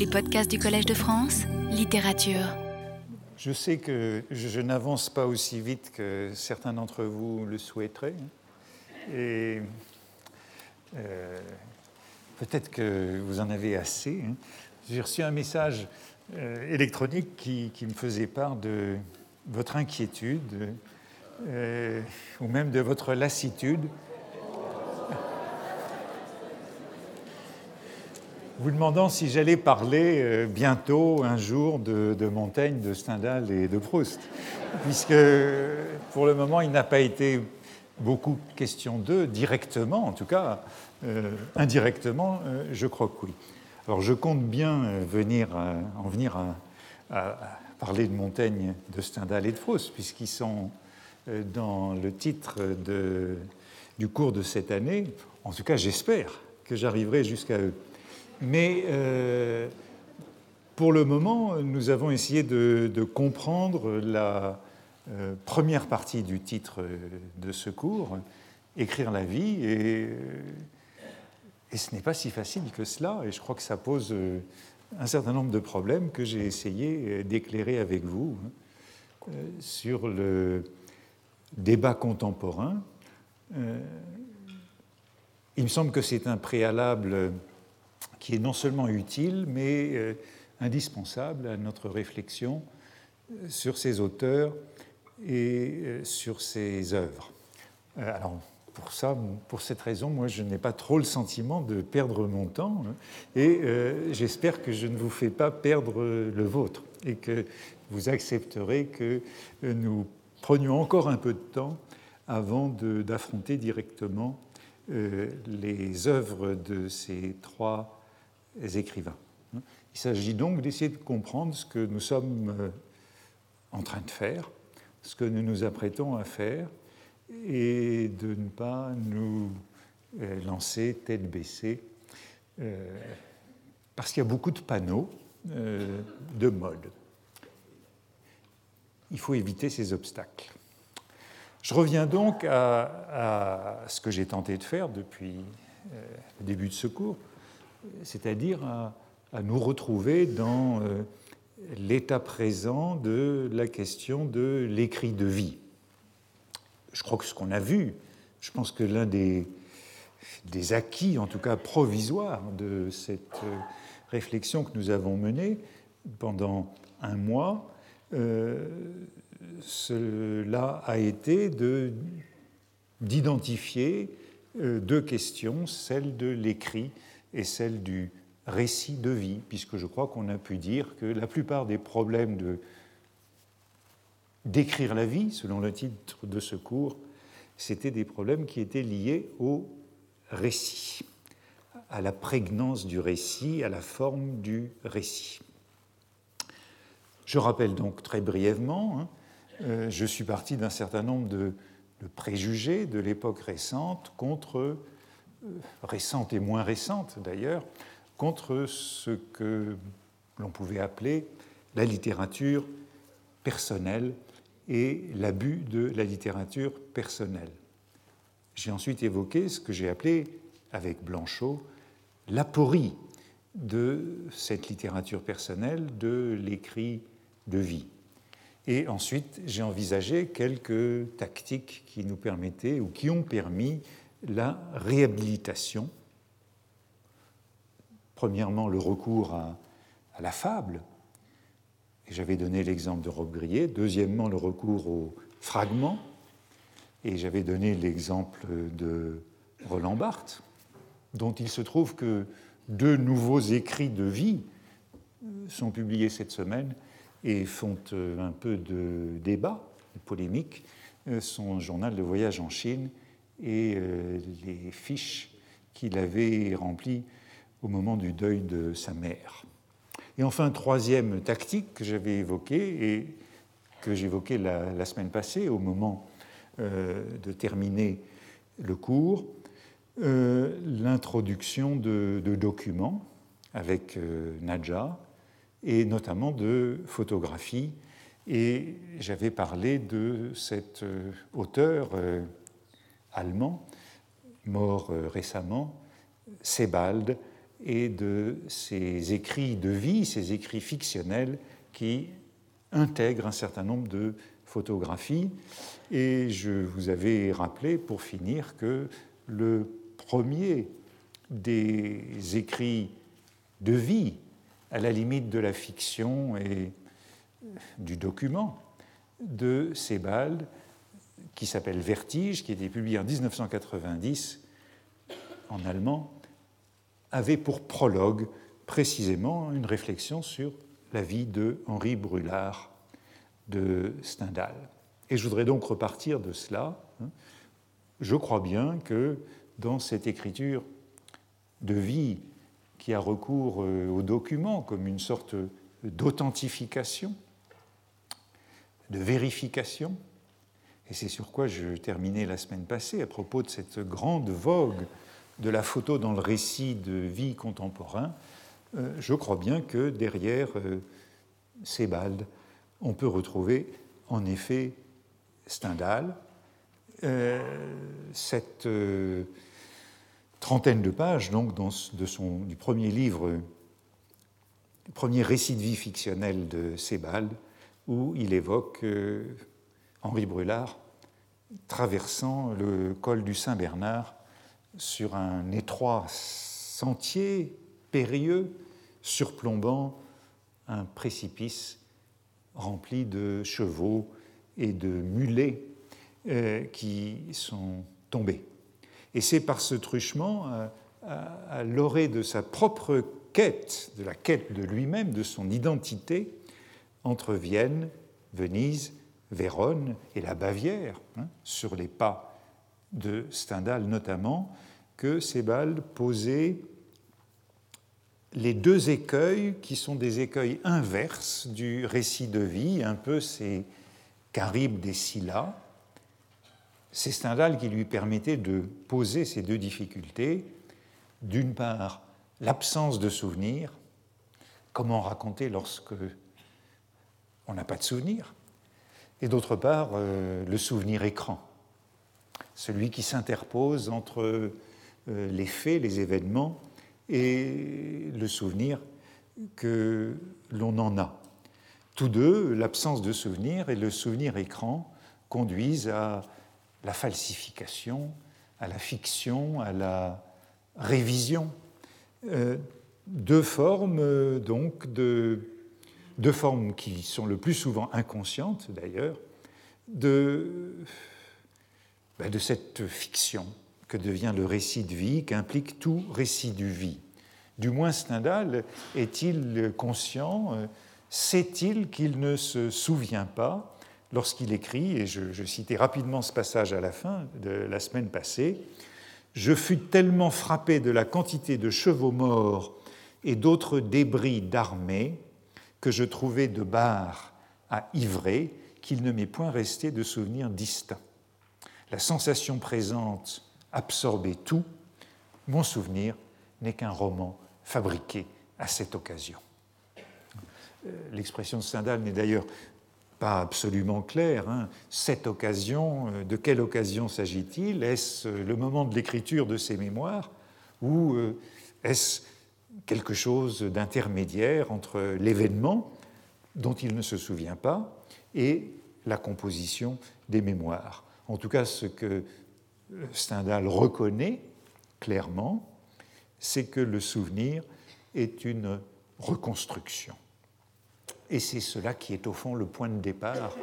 Les podcasts du Collège de France, littérature. Je sais que je n'avance pas aussi vite que certains d'entre vous le souhaiteraient. Et euh, peut-être que vous en avez assez. Hein. J'ai reçu un message euh, électronique qui, me faisait part de votre inquiétude euh, ou même de votre lassitude vous demandant si j'allais parler euh, bientôt, un jour, de, Montaigne, de Stendhal et de Proust, puisque pour le moment, il n'a pas été beaucoup question d'eux, directement en tout cas, euh, indirectement, euh, je crois que oui. Alors je compte bien en venir à, parler de Montaigne, de Stendhal et de Proust, puisqu'ils sont dans le titre du cours de cette année. En tout cas, j'espère que j'arriverai jusqu'à eux. Mais euh, pour le moment, nous avons essayé de, comprendre la euh, première partie du titre de ce cours, Écrire la vie, et, ce n'est pas si facile que cela, et je crois que ça pose un certain nombre de problèmes que j'ai essayé d'éclairer avec vous hein, sur le débat contemporain. Euh, il me semble que c'est un préalable qui est non seulement utile, mais euh, indispensable à notre réflexion euh, sur ces auteurs et euh, sur ces œuvres. Alors, pour ça, pour cette raison, moi, je n'ai pas trop le sentiment de perdre mon temps, hein, et j'espère que je ne vous fais pas perdre le vôtre, et que vous accepterez que nous prenions encore un peu de temps avant d'affronter directement les œuvres de ces trois écrivains. Il s'agit donc d'essayer de comprendre ce que nous sommes euh, en train de faire, ce que nous nous apprêtons à faire, et de ne pas nous euh, lancer tête baissée, euh, parce qu'il y a beaucoup de panneaux de mode. Il faut éviter ces obstacles. Je reviens donc à, ce que j'ai tenté de faire depuis le début de ce cours, c'est-à-dire à, nous retrouver dans euh, l'état présent de la question de l'écrit de vie. Je crois que ce qu'on a vu, je pense que l'un des, acquis, en tout cas provisoires, de cette euh, réflexion que nous avons menée pendant un mois, euh, cela a été d'identifier deux questions, celle de l'écrit et celle du récit de vie, puisque je crois qu'on a pu dire que la plupart des problèmes de d'écrire la vie, selon le titre de ce cours, c'était des problèmes qui étaient liés au récit, à la prégnance du récit, à la forme du récit. Je rappelle donc très brièvement, hein, euh, je suis parti d'un certain nombre de préjugés de l'époque récente contre récente et moins récente d'ailleurs, contre ce que l'on pouvait appeler la littérature personnelle et l'abus de la littérature personnelle. J'ai ensuite évoqué ce que j'ai appelé, avec Blanchot, l'aporie de cette littérature personnelle, de l'écrit de vie. Et ensuite, j'ai envisagé quelques tactiques qui nous permettaient ou qui ont permis la réhabilitation. Premièrement, le recours à, la fable, et j'avais donné l'exemple de Rob Grillet. Deuxièmement, le recours aux fragments, et j'avais donné l'exemple de Roland Barthes, dont il se trouve que deux nouveaux écrits de vie sont publiés cette semaine et font euh, un peu de débat, de polémique. Euh, son journal de voyage en Chine et euh, les fiches qu'il avait remplies au moment du deuil de sa mère. Et enfin, troisième tactique que j'avais évoquée et que j'évoquais la, semaine passée au moment euh, de terminer le cours, euh, l'introduction de, documents avec Nadja et notamment de photographies. Et j'avais parlé de cet auteur allemand, mort euh, récemment, Sebald, et de ces écrits de vie, ces écrits fictionnels qui intègrent un certain nombre de photographies. Et je vous avais rappelé, pour finir, que le premier des écrits de vie, à la limite de la fiction et du document, de Sebald, qui s'appelle Vertige, qui a été publié en 1990 en allemand, avait pour prologue précisément une réflexion sur la vie de Henri Brulard de Stendhal. Et je voudrais donc repartir de cela. Hein. Je crois bien que dans cette écriture de vie qui a recours euh, aux documents comme une sorte d'authentification, de vérification, et c'est sur quoi je terminais la semaine passée à propos de cette grande vogue de la photo dans le récit de vie contemporain, euh, je crois bien que derrière euh, Sebald, on peut retrouver en effet Stendhal. Euh, cette trentaine de pages donc, de son, du premier livre, premier récit de vie fictionnel de Sebald, où il évoque Henri Brulard traversant le col du Saint-Bernard sur un étroit sentier périlleux surplombant un précipice rempli de chevaux et de mulets euh, qui sont tombés. Et c'est par ce truchement, à, à l'orée de sa propre quête, de la quête de lui-même, de son identité, entre Vienne, Venise Vérone et la Bavière, hein, sur les pas de Stendhal notamment, que Sebald posait les deux écueils qui sont des écueils inverses du récit de vie, un peu ces caribes des Scylla. C'est Stendhal qui lui permettait de poser ces deux difficultés. D'une part, l'absence de souvenirs. Comment raconter lorsque on n'a pas de souvenirs? Et d'autre part euh, le souvenir écran, celui qui s'interpose entre euh, les faits, les événements et le souvenir que l'on en a. Tous deux, l'absence de souvenir et le souvenir écran conduisent à la falsification, à la fiction, à la révision. Euh, deux formes donc de deux formes qui sont le plus souvent inconscientes d'ailleurs, de, ben, de cette fiction que devient le récit de vie, qu'implique tout récit de vie. Du moins Stendhal est-il conscient, euh, sait-il qu'il ne se souvient pas lorsqu'il écrit, et je, je, citais rapidement ce passage à la fin de la semaine passée, Je fus tellement frappé de la quantité de chevaux morts et d'autres débris d'armée que je trouvais de bar à ivrer qu'il ne m'est point resté de souvenirs distincts. La sensation présente absorbait tout. Mon souvenir n'est qu'un roman fabriqué à cette occasion. Euh, l'expression de Stendhal n'est d'ailleurs pas absolument claire. Hein. Cette occasion, euh, de quelle occasion s'agit-il? Est-ce le moment de l'écriture de ses mémoires? Ou euh, est-ce quelque chose d'intermédiaire entre l'événement dont il ne se souvient pas et la composition des mémoires. En tout cas, ce que Stendhal reconnaît clairement, c'est que le souvenir est une reconstruction. Et c'est cela qui est au fond le point de départ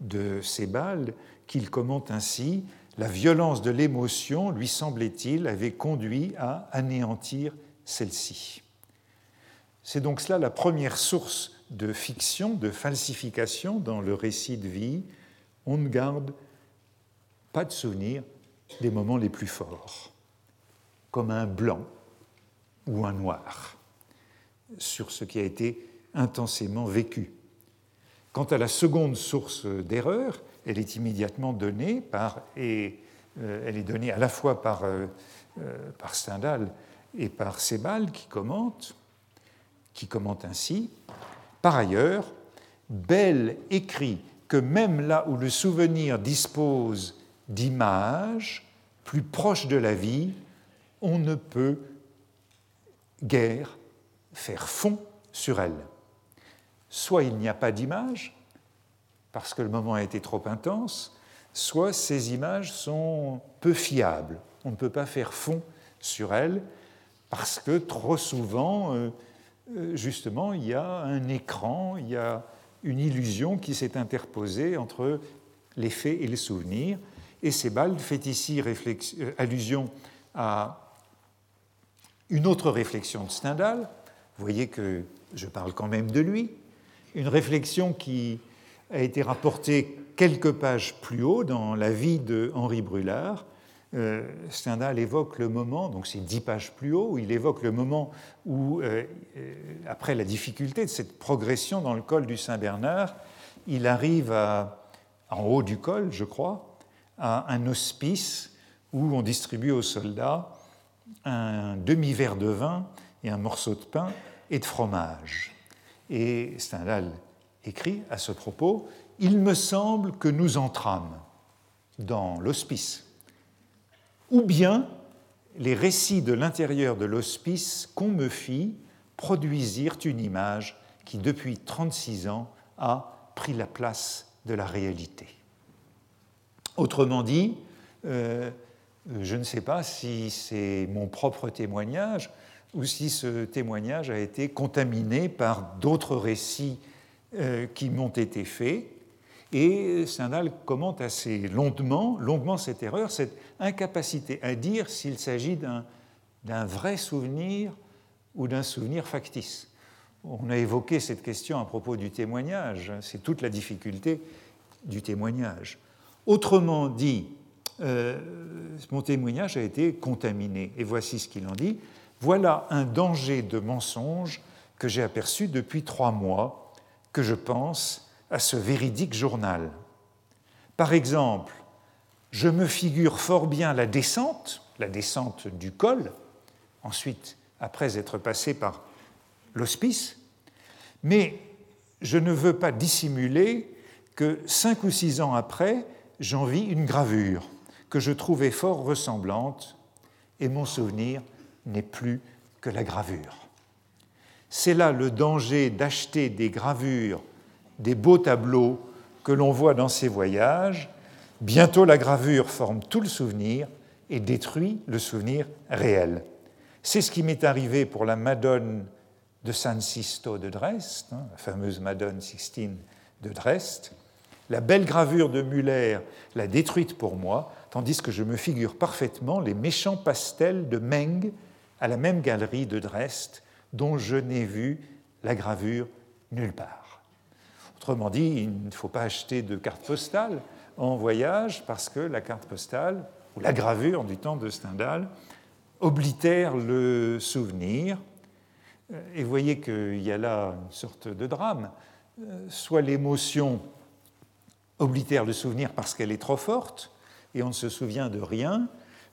de Sebald, qu'il commente ainsi La violence de l'émotion, lui semblait-il, avait conduit à anéantir celle-ci. C'est donc cela la première source de fiction, de falsification dans le récit de vie. On ne garde pas de souvenir des moments les plus forts, comme un blanc ou un noir, sur ce qui a été intensément vécu. Quant à la seconde source d'erreur, elle est immédiatement donnée par, et euh, à la fois par, euh, euh, par Stendhal et par Sebald qui commente, qui commente ainsi Par ailleurs, Bell écrit que même là où le souvenir dispose d'images plus proches de la vie, on ne peut guère faire fond sur elle. Soit il n'y a pas d'image, parce que le moment a été trop intense, soit ces images sont peu fiables. On ne peut pas faire fond sur elles, parce que trop souvent, euh, euh, justement, il y a un écran, il y a une illusion qui s'est interposée entre les faits et les souvenirs. Et Sebald fait ici euh, allusion à une autre réflexion de Stendhal. Vous voyez que je parle quand même de lui. Une réflexion qui a été rapportée quelques pages plus haut dans La vie de Henri Brulard. Euh, Stendhal évoque le moment, donc c'est dix pages plus haut, où il évoque le moment où, euh, euh, après la difficulté de cette progression dans le col du Saint-Bernard, il arrive en haut du col, je crois, à un hospice où on distribue aux soldats un demi-verre de vin et un morceau de pain et de fromage. Et Stendhal écrit à ce propos Il me semble que nous entrâmes dans l'hospice, ou bien les récits de l'intérieur de l'hospice qu'on me fit produisirent une image qui, depuis 36 ans, a pris la place de la réalité. Autrement dit, euh, je ne sais pas si c'est mon propre témoignage ou si ce témoignage a été contaminé par d'autres récits euh, qui m'ont été faits. Et Stendhal commente assez longuement, longuement cette erreur, cette incapacité à dire s'il s'agit d'un vrai souvenir ou d'un souvenir factice. On a évoqué cette question à propos du témoignage, c'est toute la difficulté du témoignage. Autrement dit, euh, mon témoignage a été contaminé, et voici ce qu'il en dit. Voilà un danger de mensonge que j'ai aperçu depuis trois mois, que je pense à ce véridique journal. Par exemple, je me figure fort bien la descente, la descente du col, ensuite, après être passé par l'hospice, mais je ne veux pas dissimuler que cinq ou six ans après, j'en vis une gravure que je trouvais fort ressemblante, et mon souvenir n'est plus que la gravure. C'est là le danger d'acheter des gravures, des beaux tableaux que l'on voit dans ces voyages. Bientôt la gravure forme tout le souvenir et détruit le souvenir réel. C'est ce qui m'est arrivé pour la Madone de San Sisto de Dresde, hein, la fameuse Madone Sixtine de Dresde. La belle gravure de Müller l'a détruite pour moi, tandis que je me figure parfaitement les méchants pastels de Meng à la même galerie de Dresde dont je n'ai vu la gravure nulle part. Autrement dit, il ne faut pas acheter de carte postale en voyage parce que la carte postale, ou la gravure du temps de Stendhal, oblitère le souvenir. Et vous voyez qu'il y a là une sorte de drame. Soit l'émotion oblitère le souvenir parce qu'elle est trop forte et on ne se souvient de rien,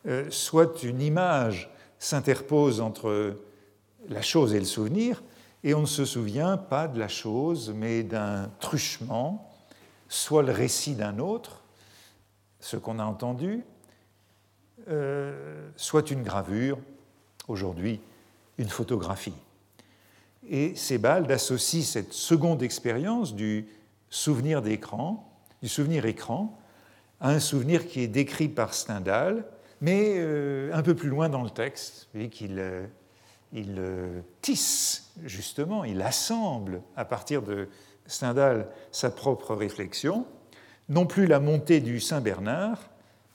euh, soit une image s'interpose entre la chose et le souvenir, et on ne se souvient pas de la chose, mais d'un truchement, soit le récit d'un autre, ce qu'on a entendu, euh, soit une gravure, aujourd'hui une photographie. Et Sebald associe cette seconde expérience du souvenir d'écran, du souvenir écran, à un souvenir qui est décrit par Stendhal, mais euh, un peu plus loin dans le texte, voyez qu'il euh, il, euh, tisse, justement, il assemble à partir de Stendhal sa propre réflexion, non plus la montée du Saint-Bernard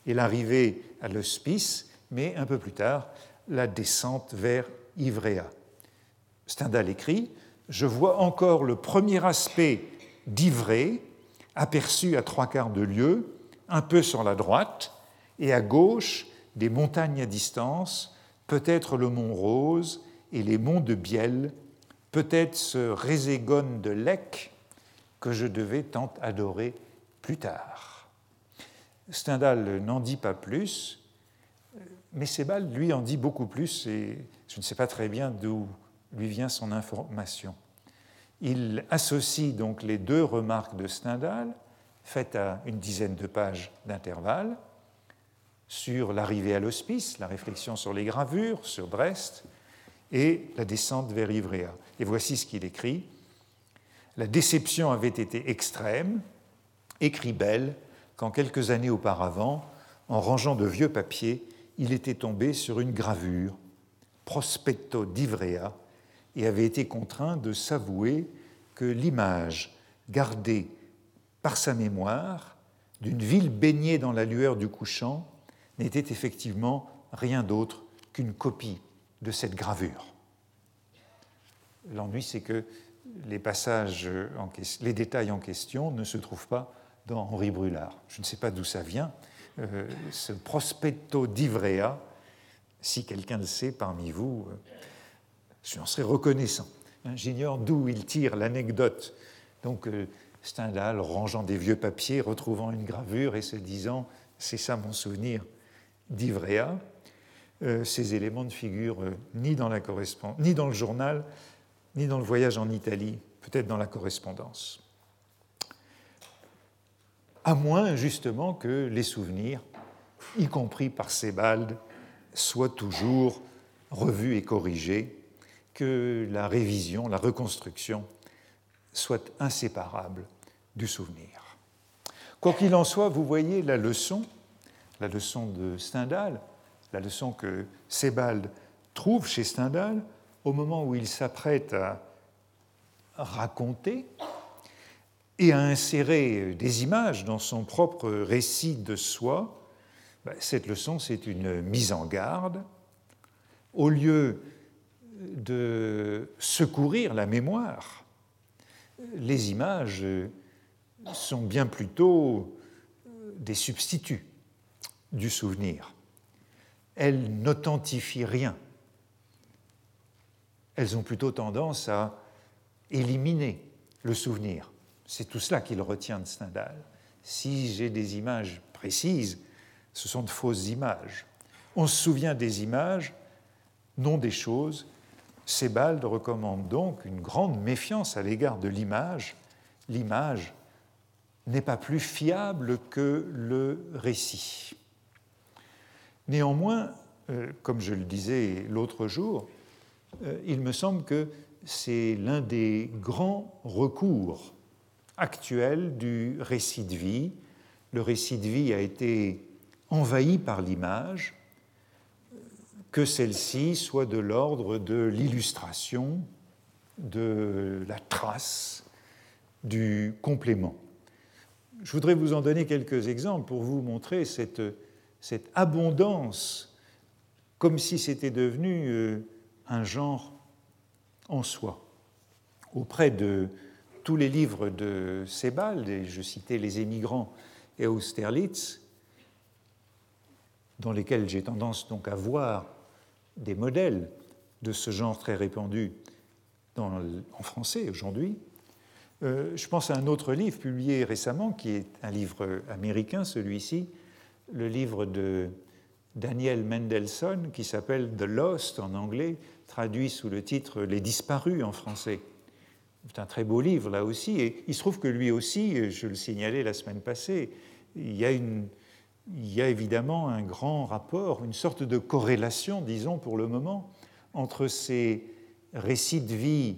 et l'arrivée à l'hospice, mais un peu plus tard, la descente vers Ivrea. Stendhal écrit Je vois encore le premier aspect d'Ivray, aperçu à trois quarts de lieue, un peu sur la droite, et à gauche, des montagnes à distance, peut-être le mont Rose et les monts de Biel, peut-être ce Rézégone de Lec que je devais tant adorer plus tard. Stendhal n'en dit pas plus, mais Sebald, lui, en dit beaucoup plus, et je ne sais pas très bien d'où lui vient son information. Il associe donc les deux remarques de Stendhal, faites à une dizaine de pages d'intervalle, sur l'arrivée à l'hospice, la réflexion sur les gravures, sur Brest, et la descente vers Ivrea. Et voici ce qu'il écrit. La déception avait été extrême, écrit Bell, quand quelques années auparavant, en rangeant de vieux papiers, il était tombé sur une gravure, Prospetto d'Ivrea, et avait été contraint de s'avouer que l'image gardée par sa mémoire d'une ville baignée dans la lueur du couchant n'était effectivement rien d'autre qu'une copie de cette gravure. L'ennui, c'est que les passages, les détails en question ne se trouvent pas dans Henri Brulard. Je ne sais pas d'où ça vient. Euh, ce prospetto d'Ivrea, si quelqu'un le sait parmi vous, euh, je serais reconnaissant. J'ignore d'où il tire l'anecdote. Donc, euh, Stendhal, rangeant des vieux papiers, retrouvant une gravure et se disant C'est ça mon souvenir d'Ivrea. Ces éléments ne figurent ni dans, la ni dans le journal, ni dans le voyage en Italie, peut-être dans la correspondance. À moins justement que les souvenirs, y compris par Sebald, soient toujours revus et corrigés, que la révision, la reconstruction soit inséparable du souvenir. Quoi qu'il en soit, vous voyez la leçon, la leçon de Stendhal, la leçon que Sebald trouve chez Stendhal, au moment où il s'apprête à raconter et à insérer des images dans son propre récit de soi, ben, cette leçon, c'est une mise en garde. Au lieu de secourir la mémoire, les images sont bien plutôt des substituts du souvenir. Elles n'authentifient rien elles ont plutôt tendance à éliminer le souvenir. C'est tout cela qu'il retient de Stendhal. Si j'ai des images précises, ce sont de fausses images. On se souvient des images, non des choses. Sebald recommande donc une grande méfiance à l'égard de l'image. L'image n'est pas plus fiable que le récit. Néanmoins, euh, comme je le disais l'autre jour, euh, il me semble que c'est l'un des grands recours actuels du récit de vie. Le récit de vie a été envahi par l'image, que celle-ci soit de l'ordre de l'illustration, de la trace, du complément. Je voudrais vous en donner quelques exemples pour vous montrer cette, cette abondance, comme si c'était devenu euh, un genre en soi. Auprès de tous les livres de Sebald, et je citais Les émigrants et Austerlitz, dans lesquels j'ai tendance donc à voir des modèles de ce genre très répandu en français aujourd'hui. Euh, je pense à un autre livre publié récemment, qui est un livre américain, celui-ci, le livre de Daniel Mendelssohn, qui s'appelle The Lost en anglais, traduit sous le titre Les disparus en français. C'est un très beau livre là aussi, et il se trouve que lui aussi, je le signalais la semaine passée, il y a, évidemment un grand rapport, une sorte de corrélation, disons pour le moment, entre ces récits de vie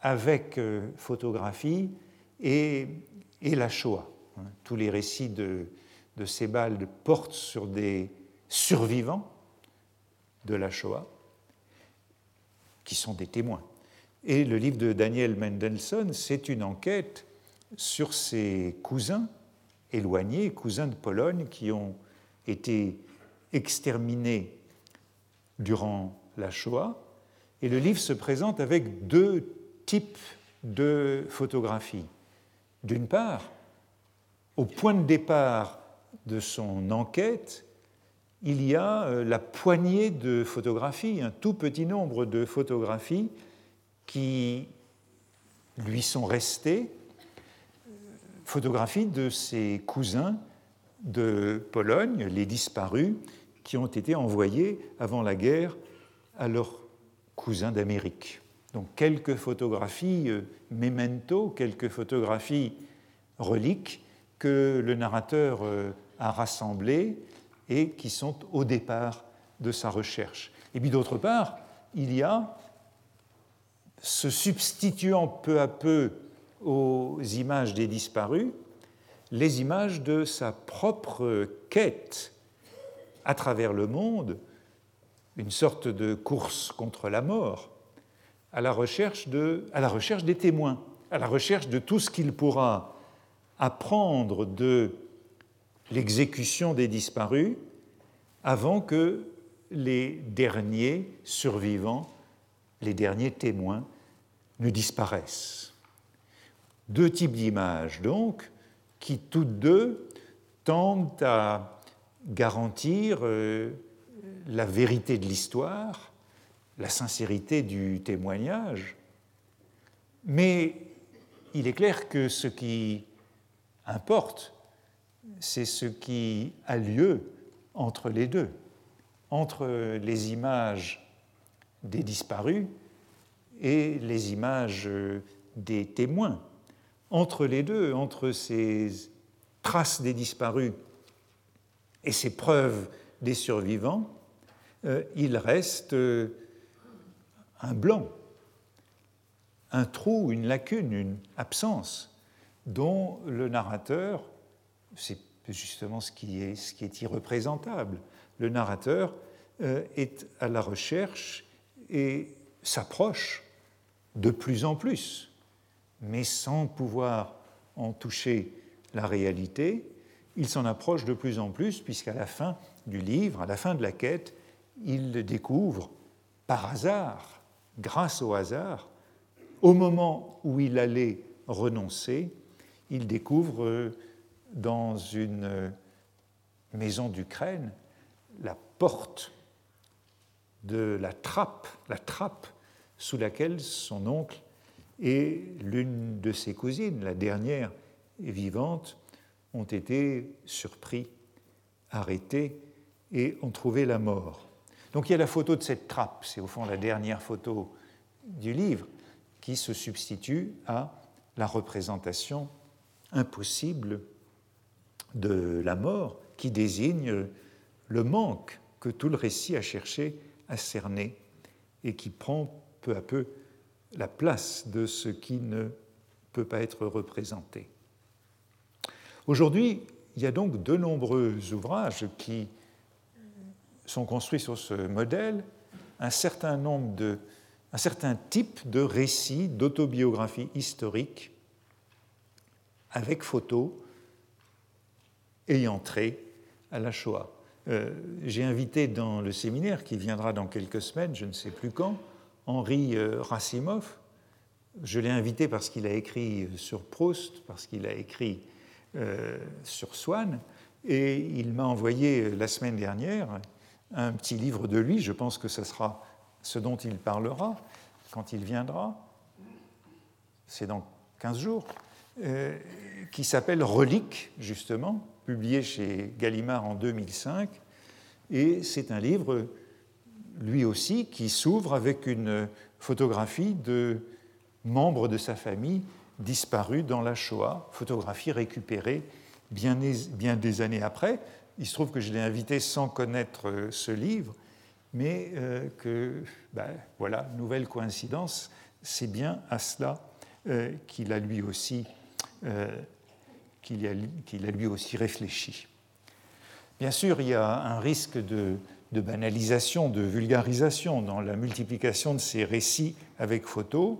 avec euh, photographie et, et la Shoah. Tous les récits de, de Sebald portent sur des survivants de la Shoah qui sont des témoins. Et le livre de Daniel Mendelssohn, c'est une enquête sur ses cousins éloignés, cousins de Pologne, qui ont été exterminés durant la Shoah. Et le livre se présente avec deux types de photographies. D'une part, au point de départ de son enquête, il y a euh, la poignée de photographies, un tout petit nombre de photographies qui lui sont restées, photographies de ses cousins de Pologne, les disparus, qui ont été envoyés avant la guerre à leurs cousins d'Amérique. Donc quelques photographies euh, memento, quelques photographies reliques que le narrateur euh, a rassemblées et qui sont au départ de sa recherche. Et puis d'autre part, il y a, se substituant peu à peu aux images des disparus, les images de sa propre quête à travers le monde, une sorte de course contre la mort, à la recherche, de, à la recherche des témoins, à la recherche de tout ce qu'il pourra apprendre de l'exécution des disparus avant que les derniers survivants, les derniers témoins, ne disparaissent. Deux types d'images, donc, qui toutes deux tendent à garantir euh, la vérité de l'histoire, la sincérité du témoignage, mais il est clair que ce qui importe, c'est ce qui a lieu entre les deux, entre les images des disparus et les images des témoins. Entre les deux, entre ces traces des disparus et ces preuves des survivants, euh, il reste euh, un blanc, un trou, une lacune, une absence dont le narrateur, c'est justement ce qui est, irreprésentable, le narrateur euh, est à la recherche et s'approche de plus en plus, mais sans pouvoir en toucher la réalité, il s'en approche de plus en plus, puisqu'à la fin du livre, à la fin de la quête, il découvre par hasard, grâce au hasard, au moment où il allait renoncer, il découvre euh, dans une maison d'Ukraine la porte de la trappe, la trappe sous laquelle son oncle et l'une de ses cousines, la dernière vivante, ont été surpris, arrêtés et ont trouvé la mort. Donc il y a la photo de cette trappe, c'est au fond la dernière photo du livre, qui se substitue à la représentation impossible de la mort, qui désigne le manque que tout le récit a cherché à cerner et qui prend peu à peu la place de ce qui ne peut pas être représenté. Aujourd'hui, il y a donc de nombreux ouvrages qui sont construits sur ce modèle, un certain nombre certain type de récits d'autobiographie historique avec photos ayant trait à la Shoah. Euh, j'ai invité dans le séminaire qui viendra dans quelques semaines, je ne sais plus quand, Henri euh, Rassimov. Je l'ai invité parce qu'il a écrit sur Proust, parce qu'il a écrit euh, sur Swann, et il m'a envoyé la semaine dernière un petit livre de lui, je pense que ce sera ce dont il parlera quand il viendra, c'est dans 15 jours, euh, qui s'appelle Relique, justement, publié chez Gallimard en 2005. Et c'est un livre, lui aussi, qui s'ouvre avec une photographie de membres de sa famille disparus dans la Shoah, photographie récupérée bien, des années après. Il se trouve que je l'ai invité sans connaître euh, ce livre, mais euh, que, ben, voilà, nouvelle coïncidence, c'est bien à cela euh, qu'il a lui aussi qu'il a, lui aussi réfléchi. Bien sûr, il y a un risque de, banalisation, de vulgarisation dans la multiplication de ces récits avec photos.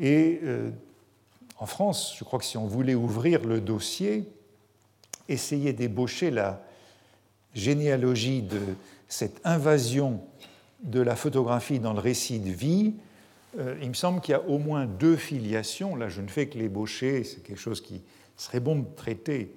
Et en France, je crois que si on voulait ouvrir le dossier, essayer d'ébaucher la, généalogie de cette invasion de la photographie dans le récit de vie, euh, il me semble qu'il y a au moins deux filiations. Là, je ne fais que l'ébaucher, c'est quelque chose qui serait bon de traiter.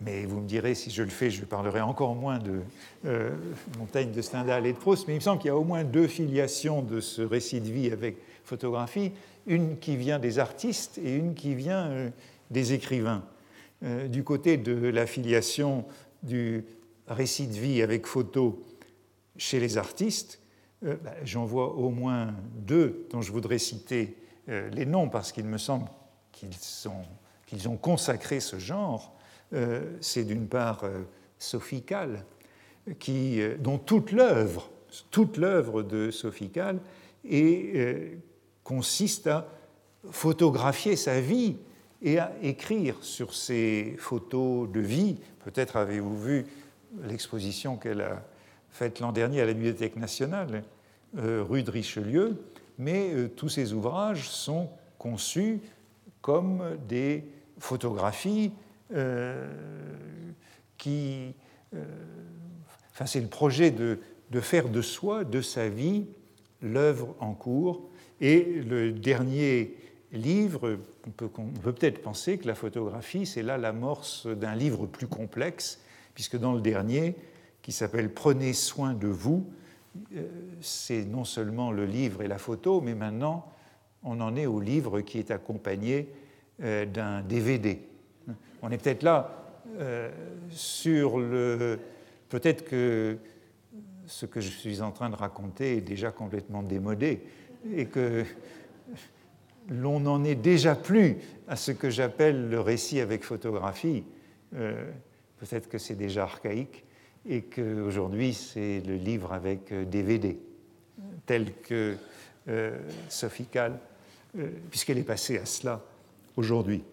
Mais vous me direz, si je le fais, je parlerai encore moins de euh, Montaigne, de Stendhal et de Proust. Mais il me semble qu'il y a au moins deux filiations de ce récit de vie avec photographie, une qui vient des artistes et une qui vient euh, des écrivains. du côté de la filiation du récit de vie avec photo chez les artistes, euh, bah, j'en vois au moins deux dont je voudrais citer euh, les noms parce qu'il me semble qu'ils ont consacré ce genre. Euh, c'est d'une part Sophie Calle, qui, dont toute l'œuvre, toute l'œuvre de Sophie Kahl euh, consiste à photographier sa vie et à écrire sur ces photos de vie. Peut-être avez-vous vu l'exposition qu'elle a faite l'an dernier à la Bibliothèque nationale, euh, rue de Richelieu, mais euh, tous ces ouvrages sont conçus comme des photographies qui Enfin, c'est le projet de, faire de soi, de sa vie, l'œuvre en cours. Et le dernier livre, on peut peut-être penser que la photographie, c'est là l'amorce d'un livre plus complexe, puisque dans le dernier, qui s'appelle Prenez soin de vous, euh, c'est non seulement le livre et la photo, mais maintenant on en est au livre qui est accompagné euh, d'un DVD. On est peut-être là euh, sur le, Peut-être que ce que je suis en train de raconter est déjà complètement démodé et que l'on n'en est déjà plus à ce que j'appelle le récit avec photographie. Euh, peut-être que c'est déjà archaïque et qu'aujourd'hui c'est le livre avec DVD, tel que Sophie Kahl, puisqu'elle est passée à cela aujourd'hui.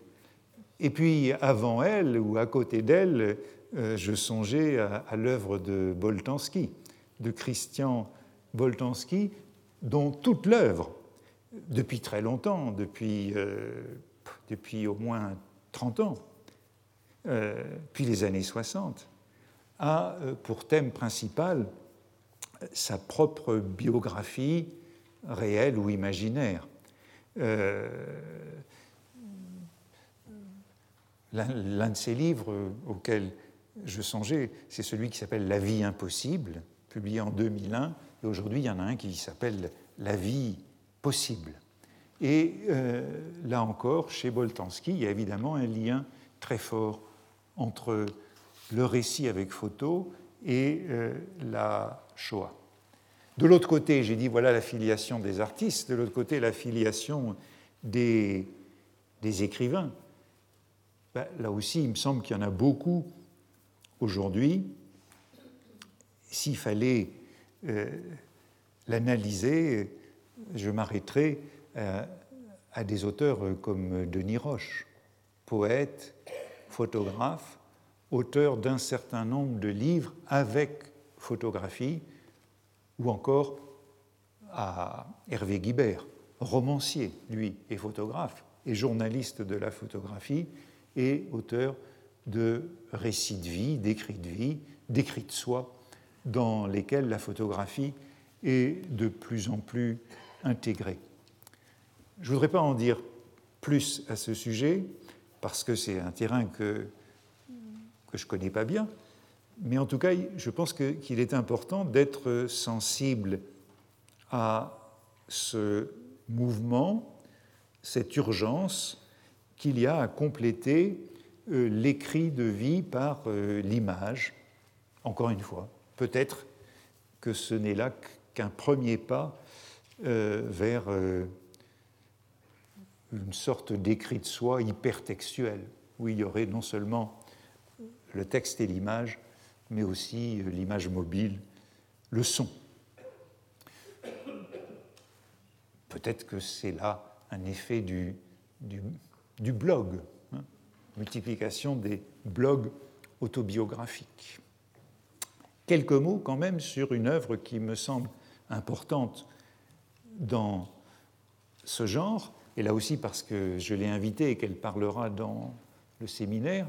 Et puis avant elle, ou à côté d'elle, euh, je songeais à, l'œuvre de Boltanski, de Christian Boltanski, dont toute l'œuvre, depuis très longtemps, depuis, euh, depuis au moins 30 ans, euh, puis les années 60, a pour thème principal sa propre biographie réelle ou imaginaire. L'un de ses livres auxquels je songeais, c'est celui qui s'appelle La vie impossible, publié en 2001, et aujourd'hui il y en a un qui s'appelle La vie possible. Et euh, là encore, chez Boltanski, il y a évidemment un lien très fort entre le récit avec photo et euh, la Shoah. De l'autre côté, j'ai dit voilà la filiation des artistes, de l'autre côté, la filiation des écrivains. Ben, là aussi, il me semble qu'il y en a beaucoup Aujourd'hui, s'il fallait euh, l'analyser, je m'arrêterai euh, à, des auteurs comme Denis Roche, poète, photographe, auteur d'un certain nombre de livres avec photographie, ou encore à Hervé Guibert, romancier, lui, et photographe, et journaliste de la photographie, et auteur de récits de vie, d'écrits de vie, d'écrits de soi, dans lesquels la photographie est de plus en plus intégrée. Je ne voudrais pas en dire plus à ce sujet, parce que c'est un terrain que, que je ne connais pas bien, mais en tout cas, je pense qu'il est important d'être sensible à ce mouvement, cette urgence qu'il y a à compléter euh, l'écrit de vie par euh, l'image. Encore une fois, peut-être que ce n'est là qu'un premier pas euh, vers une sorte d'écrit de soi hypertextuel, où il y aurait non seulement le texte et l'image, mais aussi l'image mobile, le son. Peut-être que c'est là un effet du, du blog, multiplication des blogs autobiographiques. Quelques mots quand même sur une œuvre qui me semble importante dans ce genre, et là aussi parce que je l'ai invitée et qu'elle parlera dans le séminaire,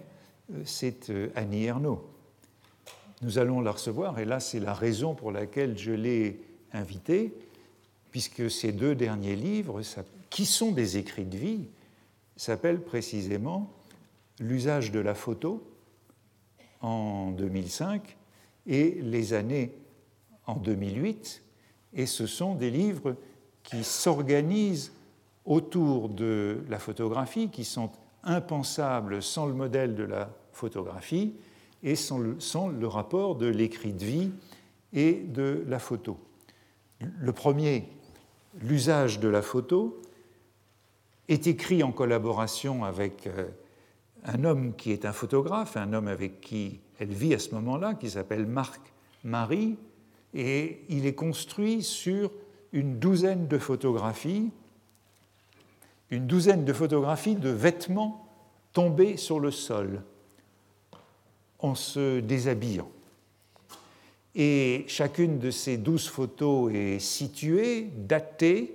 euh, c'est euh, Annie Ernaux. Nous allons la recevoir, et là c'est la raison pour laquelle je l'ai invitée, puisque ces deux derniers livres, qui sont des écrits de vie, s'appellent précisément l'usage de la photo en 2005 et les années en 2008. Et ce sont des livres qui s'organisent autour de la photographie, qui sont impensables sans le modèle de la photographie et sans le rapport de l'écrit de vie et de la photo. Le premier, l'usage de la photo, est écrit en collaboration avec euh, un homme qui est un photographe, un homme avec qui elle vit à ce moment-là, qui s'appelle Marc Marie, et il est construit sur une douzaine de photographies, une douzaine de photographies de vêtements tombés sur le sol en se déshabillant. Et chacune de ces douze photos est située, datée,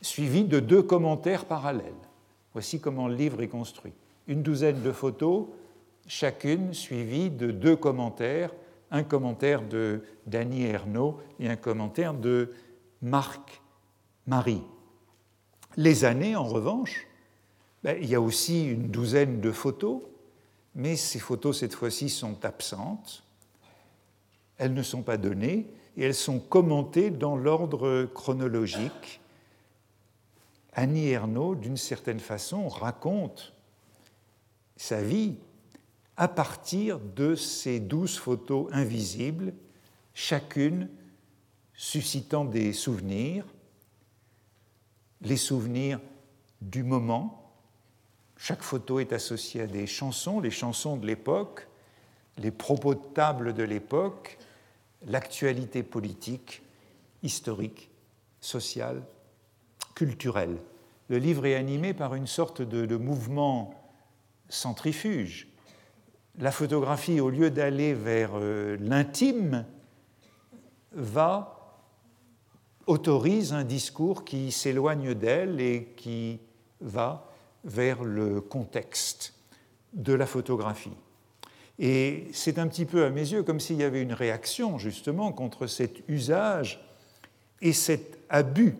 suivie de deux commentaires parallèles. Voici comment le livre est construit. Une douzaine de photos, chacune suivie de deux commentaires, un commentaire de Danny Ernaud et un commentaire de Marc Marie. Les années, en revanche, ben, il y a aussi une douzaine de photos, mais ces photos, cette fois-ci, sont absentes. Elles ne sont pas données et elles sont commentées dans l'ordre chronologique. Annie Ernaux, d'une certaine façon, raconte sa vie à partir de ces douze photos invisibles, chacune suscitant des souvenirs, les souvenirs du moment. Chaque photo est associée à des chansons, les chansons de l'époque, les propos de table de l'époque, l'actualité politique, historique, sociale, culturelle. Le livre est animé par une sorte de, mouvement centrifuge. La photographie, au lieu d'aller vers euh, l'intime, va autorise un discours qui s'éloigne d'elle et qui va vers le contexte de la photographie. Et c'est un petit peu à mes yeux comme s'il y avait une réaction justement contre cet usage et cet abus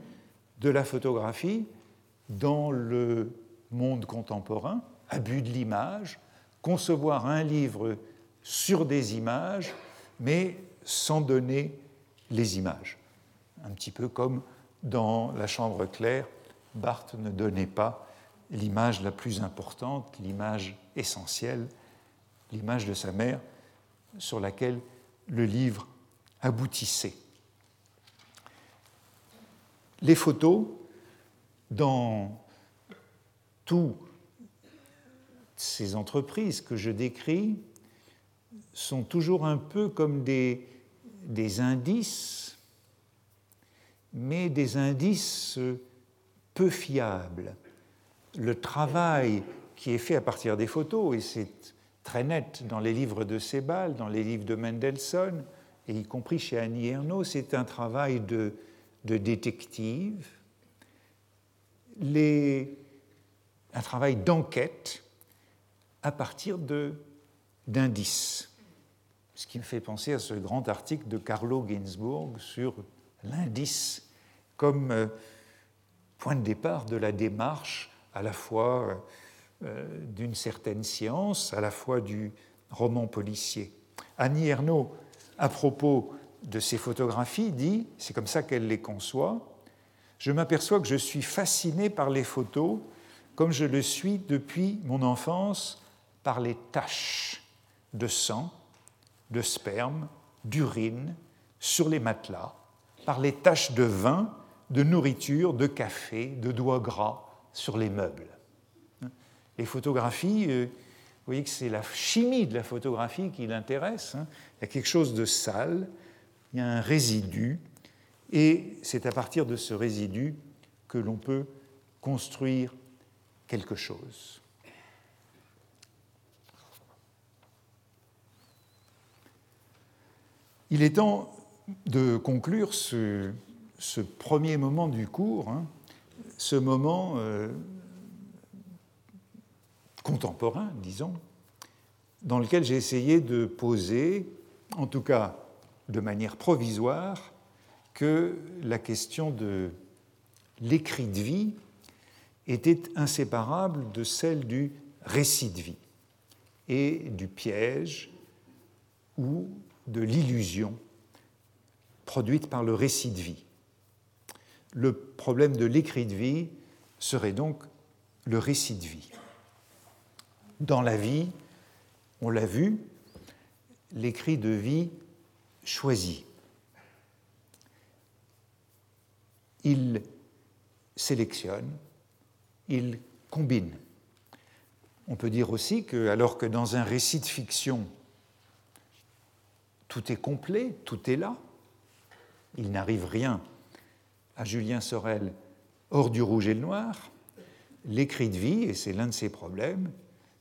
de la photographie dans le monde contemporain, abus de l'image, concevoir un livre sur des images, mais sans donner les images. Un petit peu comme dans La Chambre claire, Barthes ne donnait pas l'image la plus importante, l'image essentielle, l'image de sa mère sur laquelle le livre aboutissait. Les photos, dans toutes ces entreprises que je décris, sont toujours un peu comme des, indices, mais des indices peu fiables. Le travail qui est fait à partir des photos, et c'est très net dans les livres de Sebald, dans les livres de Mendelssohn, et y compris chez Annie Ernaux, c'est un travail de, de détective, un travail d'enquête à partir d'indices. Ce qui me fait penser à ce grand article de Carlo Ginzburg sur l'indice comme euh, point de départ de la démarche à la fois euh, d'une certaine science, à la fois du roman policier. Annie Ernaux, à propos de ces photographies, dit, c'est comme ça qu'elle les conçoit, je m'aperçois que je suis fasciné par les photos comme je le suis depuis mon enfance par les taches de sang, de sperme, d'urine sur les matelas, par les taches de vin, de nourriture, de café, de doigts gras sur les meubles les photographies, euh, vous voyez que c'est la chimie de la photographie qui l'intéresse. Hein. Il y a quelque chose de sale, il y a un résidu, et c'est à partir de ce résidu que l'on peut construire quelque chose. Il est temps de conclure ce, premier moment du cours, hein. ce moment euh, contemporain, disons, dans lequel j'ai essayé de poser, en tout cas de manière provisoire, que la question de l'écrit de vie était inséparable de celle du récit de vie et du piège ou de l'illusion produite par le récit de vie. Le problème de l'écrit de vie serait donc le récit de vie dans la vie, on l'a vu, l'écrit de vie choisit. Il sélectionne, il combine. On peut dire aussi que, alors que dans un récit de fiction, tout est complet, tout est là, il n'arrive rien à Julien Sorel hors du rouge et le noir, l'écrit de vie, et c'est l'un de ses problèmes,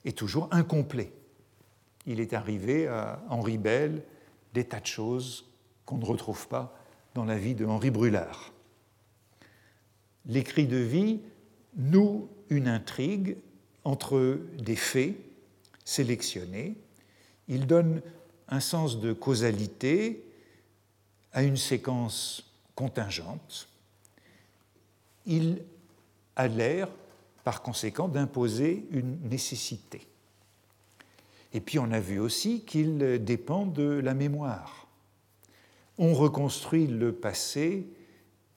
est toujours incomplet. Il est arrivé à Henri Bell des tas de choses qu'on ne retrouve pas dans la vie de Henri Brulard. L'écrit de vie noue une intrigue entre des faits sélectionnés. Il donne un sens de causalité à une séquence contingente. Il a l'air, par conséquent, d'imposer une nécessité. Et puis on a vu aussi qu'il dépend de la mémoire. On reconstruit le passé,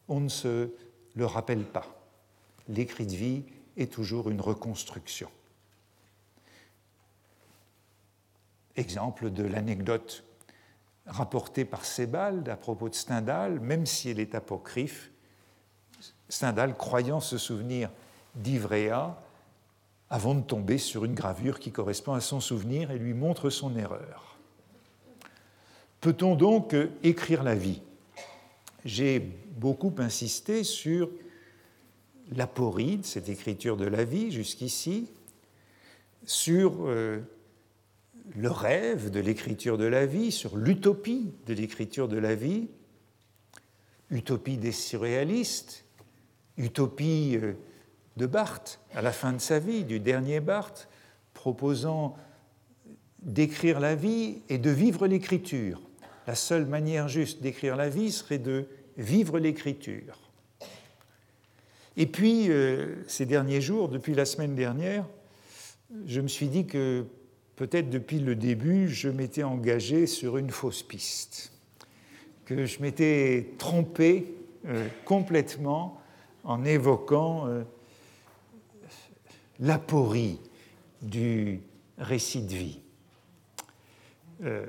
on ne se le rappelle pas. L'écrit de vie est toujours une reconstruction. Exemple de l'anecdote rapportée par Sebald à propos de Stendhal, même si elle est apocryphe, Stendhal, croyant se souvenir d'Ivrea, avant de tomber sur une gravure qui correspond à son souvenir et lui montre son erreur. Peut-on donc écrire la vie? J'ai beaucoup insisté sur l'aporide, cette écriture de la vie jusqu'ici, sur euh, le rêve de l'écriture de la vie, sur l'utopie de l'écriture de la vie, utopie des surréalistes, utopie euh, de Barthes à la fin de sa vie, du dernier Barthes, proposant d'écrire la vie et de vivre l'écriture. La seule manière juste d'écrire la vie serait de vivre l'écriture. Et puis, euh, ces derniers jours, depuis la semaine dernière, je me suis dit que peut-être depuis le début, je m'étais engagé sur une fausse piste, que je m'étais trompé euh, complètement en évoquant euh, l'aporie du récit de vie. Euh,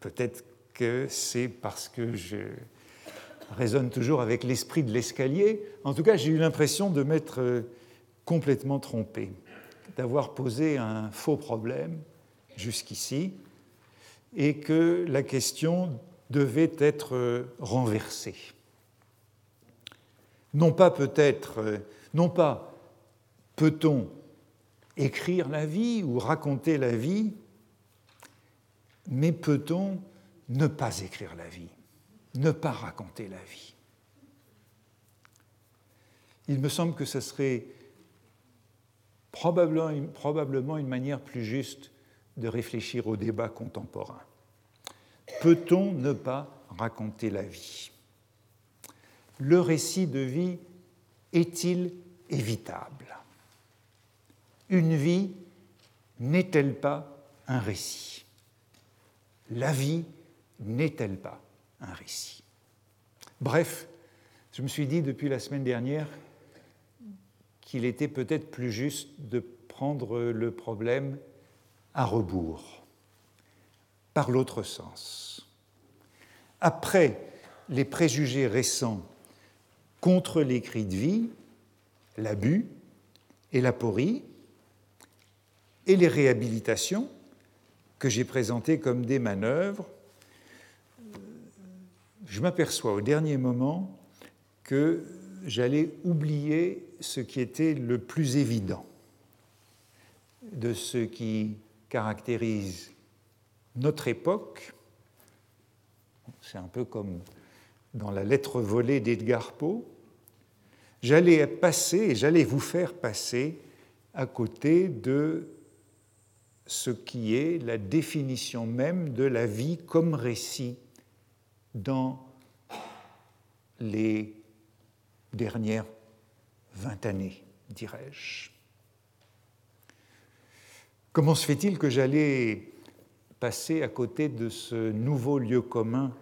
peut-être que c'est parce que je résonne toujours avec l'esprit de l'escalier. En tout cas, j'ai eu l'impression de m'être euh, complètement trompé, d'avoir posé un faux problème jusqu'ici et que la question devait être euh, renversée. Non pas peut-être, non pas peut-on écrire la vie ou raconter la vie, mais peut-on ne pas écrire la vie, ne pas raconter la vie? Il me semble que ce serait probablement une manière plus juste de réfléchir au débat contemporain. Peut-on ne pas raconter la vie? Le récit de vie est-il évitable? Une vie n'est-elle pas un récit? La vie n'est-elle pas un récit? Bref, je me suis dit depuis la semaine dernière qu'il était peut-être plus juste de prendre le problème à rebours, par l'autre sens. Après les préjugés récents contre l'écrit de vie, l'abus et l'aporie, et les réhabilitations que j'ai présentées comme des manœuvres, je m'aperçois au dernier moment que j'allais oublier ce qui était le plus évident de ce qui caractérise notre époque. C'est un peu comme dans la lettre volée d'Edgar Poe. J'allais passer et j'allais vous faire passer à côté de ce qui est la définition même de la vie comme récit dans les dernières vingt années, dirais-je. Comment se fait-il que j'allais passer à côté de ce nouveau lieu commun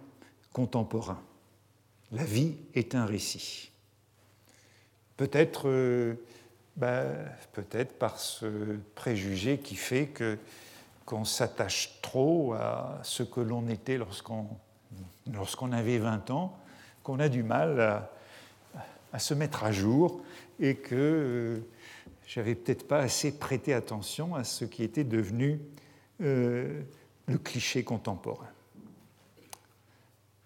contemporain? La vie est un récit. Peut-être euh, ben, peut-être par ce préjugé qui fait que qu'on s'attache trop à ce que l'on était lorsqu'on lorsqu'on avait 20 ans, qu'on a du mal à, se mettre à jour et que euh, j'avais peut-être pas assez prêté attention à ce qui était devenu euh, le cliché contemporain.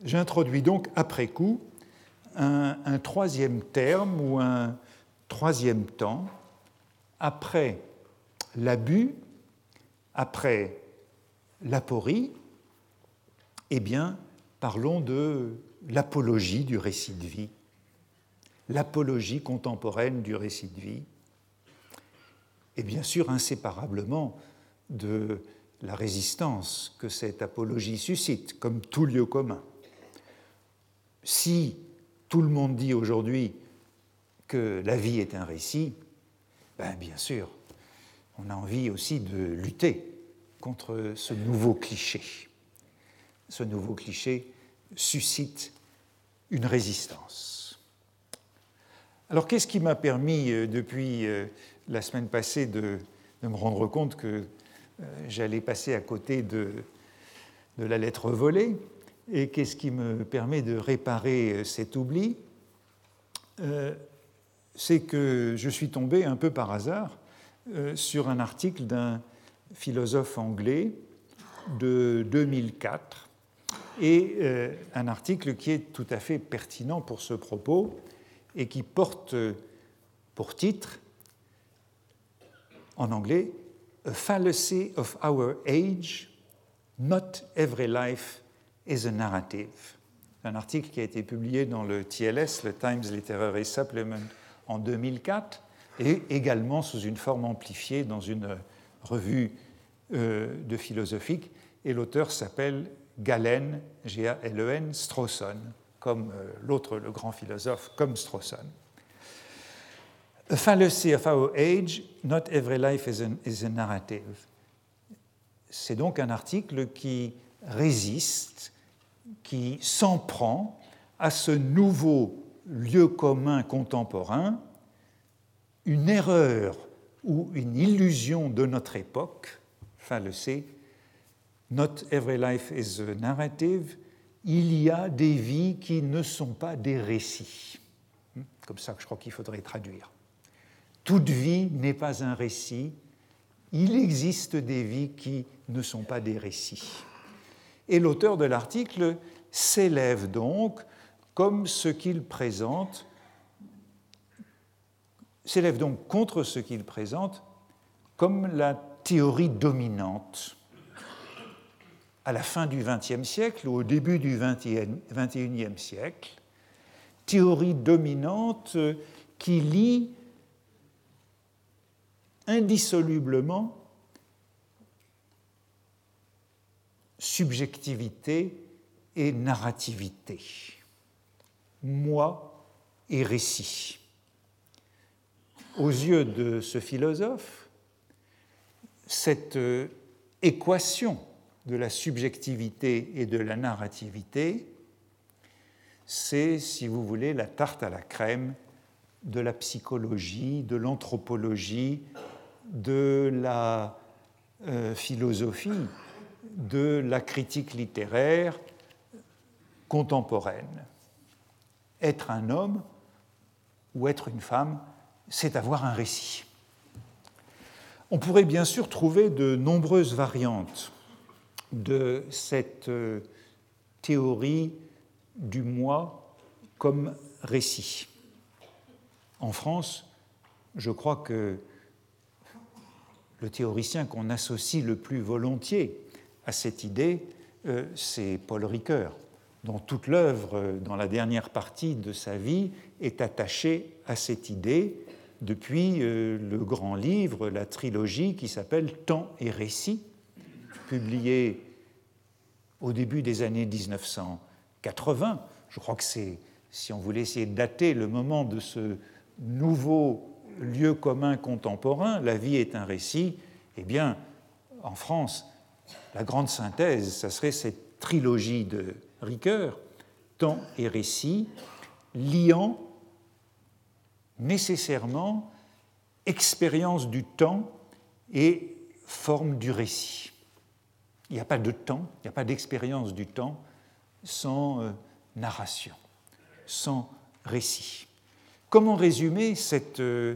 J'introduis donc après coup un, troisième terme ou un troisième temps après l'abus, après l'aporie, eh bien, parlons de l'apologie du récit de vie, l'apologie contemporaine du récit de vie, et bien sûr inséparablement de la résistance que cette apologie suscite, comme tout lieu commun. Si tout le monde dit aujourd'hui la vie est un récit, ben bien sûr, on a envie aussi de lutter contre ce nouveau cliché. Ce nouveau cliché suscite une résistance. Alors qu'est-ce qui m'a permis euh, depuis euh, la semaine passée de, me rendre compte que euh, j'allais passer à côté de la lettre volée et qu'est-ce qui me permet de réparer cet oubli? C'est que je suis tombé un peu par hasard sur un article d'un philosophe anglais de 2004 et euh, un article qui est tout à fait pertinent pour ce propos et qui porte euh, pour titre, en anglais, A fallacy of our age, not every life is a narrative. Un article qui a été publié dans le TLS, le Times Literary Supplement, en 2004, et également sous une forme amplifiée dans une revue euh, de philosophique. Et l'auteur s'appelle Galen, G-A-L-E-N, Strawson, comme euh, l'autre, le grand philosophe, comme Strawson. A fallacy of our age, not every life is, is a narrative. C'est donc un article qui résiste, qui s'en prend à ce nouveau lieu commun contemporain, une erreur ou une illusion de notre époque, fallacy, Not every life is a narrative. Il y a des vies qui ne sont pas des récits. Hmm? Comme ça que je crois qu'il faudrait traduire. Toute vie n'est pas un récit. Il existe des vies qui ne sont pas des récits. Et l'auteur de l'article s'élève donc comme ce qu'il présente, s'élève donc contre ce qu'il présente comme la théorie dominante. À la fin du XXe siècle ou au début du XXIe siècle, théorie dominante qui lie indissolublement subjectivité et narrativité, moi et récit. Aux yeux de ce philosophe, cette équation de la subjectivité et de la narrativité, c'est, si vous voulez, la tarte à la crème de la psychologie, de l'anthropologie, de la euh, philosophie, de la critique littéraire contemporaine. Être un homme ou être une femme, c'est avoir un récit. On pourrait bien sûr trouver de nombreuses variantes de cette euh, théorie du moi comme récit. En France, je crois que le théoricien qu'on associe le plus volontiers à cette idée, euh, c'est Paul Ricoeur, dont toute l'œuvre, dans la dernière partie de sa vie, est attachée à cette idée depuis euh, le grand livre, la trilogie qui s'appelle Temps et récit, publié au début des années 1980. Je crois que c'est, si on voulait essayer de dater le moment de ce nouveau lieu commun contemporain, la vie est un récit, eh bien, en France, la grande synthèse, ça serait cette trilogie de Ricoeur, temps et récit, liant nécessairement expérience du temps et forme du récit. Il n'y a pas de temps, il n'y a pas d'expérience du temps sans euh, narration, sans récit. Comment résumer cette euh,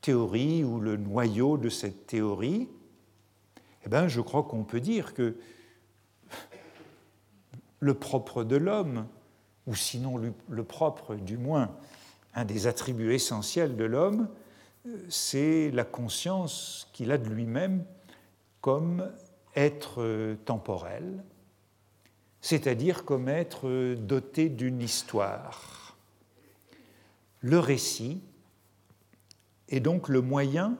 théorie ou le noyau de cette théorie? Eh bien, je crois qu'on peut dire que le propre de l'homme, ou sinon le propre du moins, un des attributs essentiels de l'homme, c'est la conscience qu'il a de lui-même comme être temporel, c'est-à-dire comme être doté d'une histoire. Le récit est donc le moyen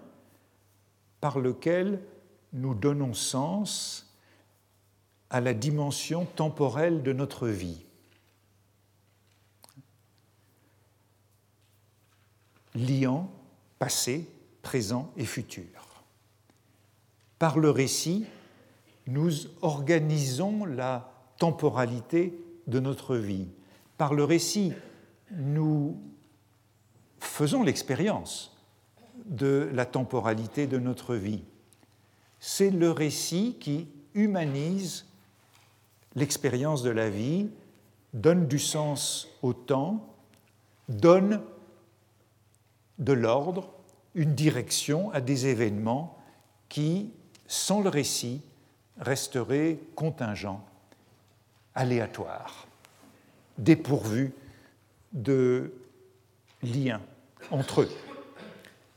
par lequel nous donnons sens à la dimension temporelle de notre vie. liant passé, présent et futur. Par le récit, nous organisons la temporalité de notre vie. Par le récit, nous faisons l'expérience de la temporalité de notre vie. C'est le récit qui humanise l'expérience de la vie, donne du sens au temps, donne de l'ordre, une direction à des événements qui, sans le récit, resteraient contingents, aléatoires, dépourvus de liens entre eux.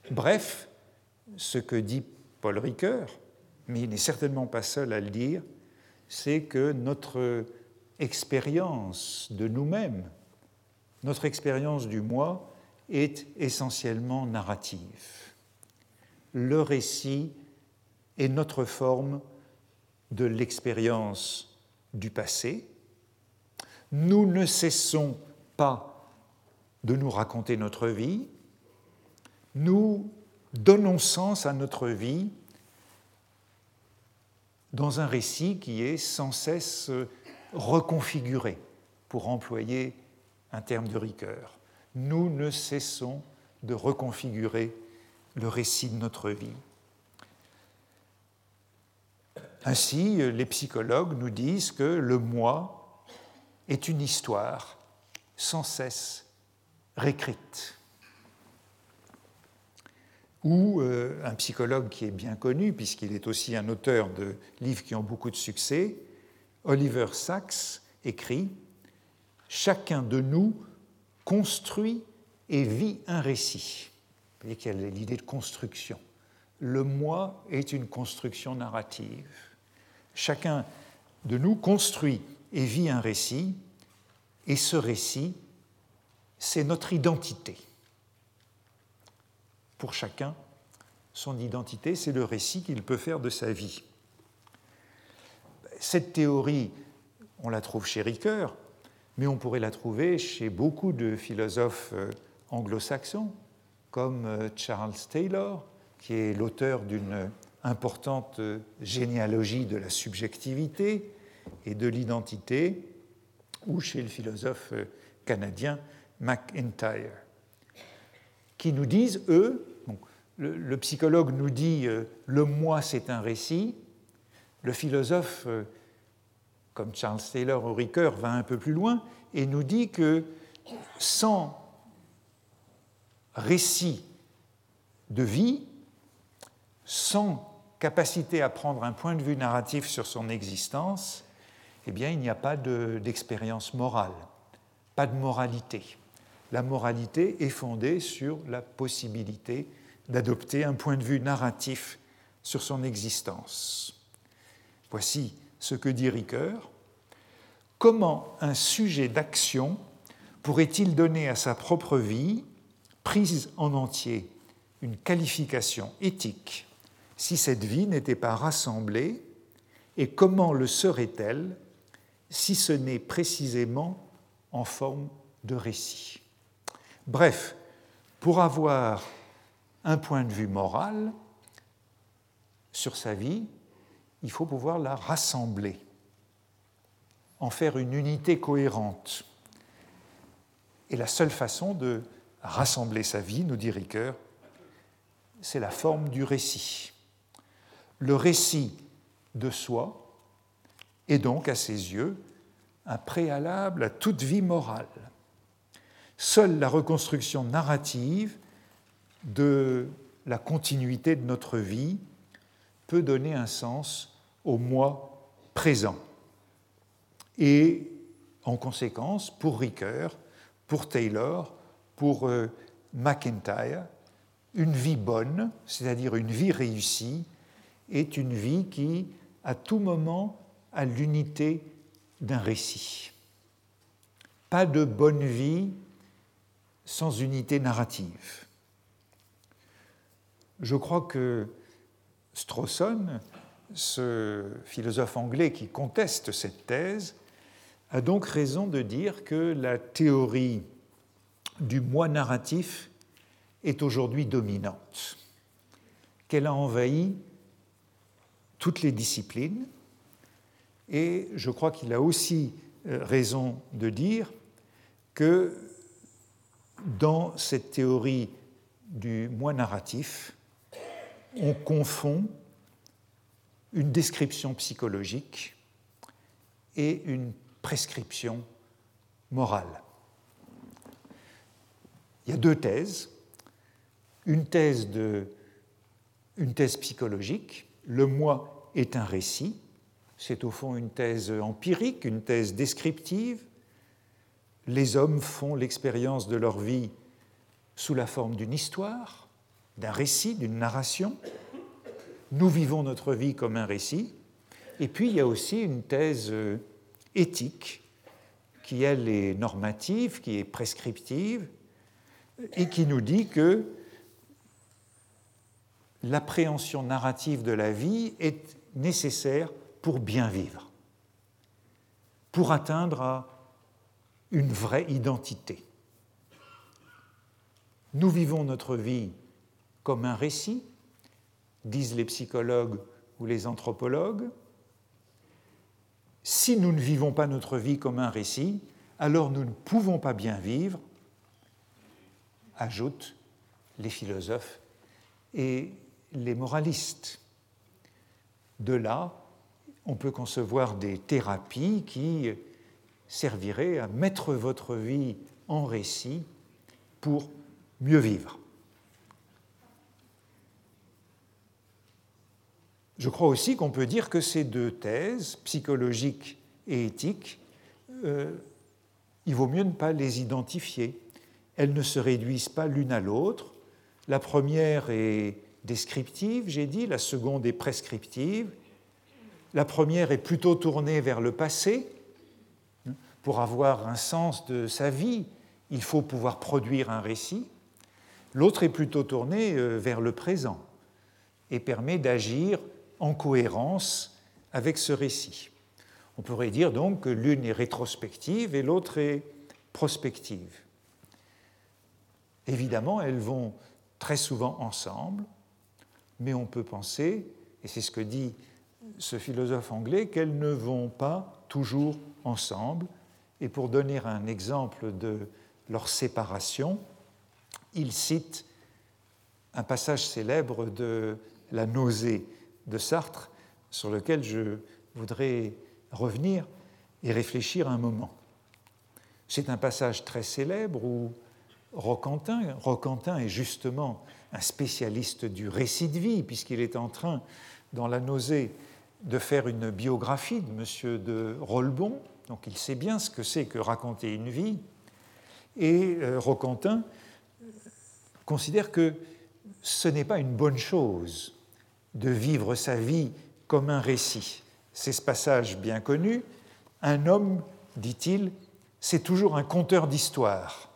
Bref, ce que dit Paul Ricoeur, mais il n'est certainement pas seul à le dire, c'est que notre expérience de nous-mêmes, notre expérience du moi, est essentiellement narrative. Le récit est notre forme de l'expérience du passé. Nous ne cessons pas de nous raconter notre vie, nous donnons sens à notre vie dans un récit qui est sans cesse reconfiguré, pour employer un terme de Ricoeur. Nous ne cessons de reconfigurer le récit de notre vie. Ainsi, les psychologues nous disent que le moi est une histoire sans cesse réécrite ou euh, un psychologue qui est bien connu, puisqu'il est aussi un auteur de livres qui ont beaucoup de succès, Oliver Sacks écrit Chacun de nous construit et vit un récit. Vous voyez qu'il y a l'idée de construction. Le moi est une construction narrative. Chacun de nous construit et vit un récit, et ce récit, c'est notre identité pour chacun, son identité, c'est le récit qu'il peut faire de sa vie. Cette théorie, on la trouve chez Ricoeur, mais on pourrait la trouver chez beaucoup de philosophes euh, anglo-saxons, comme euh, Charles Taylor, qui est l'auteur d'une importante euh, généalogie de la subjectivité et de l'identité, ou chez le philosophe canadien McIntyre qui nous disent, eux, le, psychologue nous dit euh, le moi c'est un récit, le philosophe, euh, comme Charles Taylor ou Ricoeur, va un peu plus loin et nous dit que sans récit de vie, sans capacité à prendre un point de vue narratif sur son existence, eh bien, il n'y a pas d'expérience morale, pas de moralité la moralité est fondée sur la possibilité d'adopter un point de vue narratif sur son existence. Voici ce que dit Ricoeur. Comment un sujet d'action pourrait-il donner à sa propre vie, prise en entier, une qualification éthique si cette vie n'était pas rassemblée et comment le serait-elle si ce n'est précisément en forme de récit? Bref, pour avoir un point de vue moral sur sa vie, il faut pouvoir la rassembler, en faire une unité cohérente. Et la seule façon de rassembler sa vie, nous dit Ricoeur, c'est la forme du récit. Le récit de soi est donc, à ses yeux, un préalable à toute vie morale. Seule la reconstruction narrative de la continuité de notre vie peut donner un sens au moi présent. Et en conséquence, pour Ricoeur, pour Taylor, pour euh, McIntyre, une vie bonne, c'est-à-dire une vie réussie, est une vie qui, à tout moment, a l'unité d'un récit. Pas de bonne vie sans unité narrative. Je crois que Strawson, ce philosophe anglais qui conteste cette thèse, a donc raison de dire que la théorie du moi narratif est aujourd'hui dominante, qu'elle a envahi toutes les disciplines, et je crois qu'il a aussi euh, raison de dire que dans cette théorie du moi narratif, on confond une description psychologique et une prescription morale. Il y a deux thèses. Une thèse, de, une thèse psychologique, le moi est un récit, c'est au fond une thèse empirique, une thèse descriptive. Les hommes font l'expérience de leur vie sous la forme d'une histoire, d'un récit, d'une narration. Nous vivons notre vie comme un récit. Et puis il y a aussi une thèse éthique qui, elle, est normative, qui est prescriptive, et qui nous dit que l'appréhension narrative de la vie est nécessaire pour bien vivre, pour atteindre à une vraie identité. Nous vivons notre vie comme un récit, disent les psychologues ou les anthropologues. Si nous ne vivons pas notre vie comme un récit, alors nous ne pouvons pas bien vivre ajoutent les philosophes et les moralistes. De là, on peut concevoir des thérapies qui serviraient à mettre votre vie en récit pour mieux vivre. Je crois aussi qu'on peut dire que ces deux thèses, psychologiques et éthiques, euh, il vaut mieux ne pas les identifier elles ne se réduisent pas l'une à l'autre. La première est descriptive, j'ai dit, la seconde est prescriptive. La première est plutôt tournée vers le passé. Pour avoir un sens de sa vie, il faut pouvoir produire un récit. L'autre est plutôt tournée euh, vers le présent et permet d'agir en cohérence avec ce récit. On pourrait dire donc que l'une est rétrospective et l'autre est prospective. Évidemment, elles vont très souvent ensemble, mais on peut penser, et c'est ce que dit ce philosophe anglais, qu'elles ne vont pas toujours ensemble. Et pour donner un exemple de leur séparation, il cite un passage célèbre de La nausée de Sartre, sur lequel je voudrais revenir et réfléchir un moment. C'est un passage très célèbre où Roquentin. Roquentin est justement un spécialiste du récit de vie, puisqu'il est en train, dans La nausée, de faire une biographie de M. de Rolbon. Donc il sait bien ce que c'est que raconter une vie. Et euh, Roquentin considère que ce n'est pas une bonne chose de vivre sa vie comme un récit. C'est ce passage bien connu. Un homme, dit-il, c'est toujours un conteur d'histoire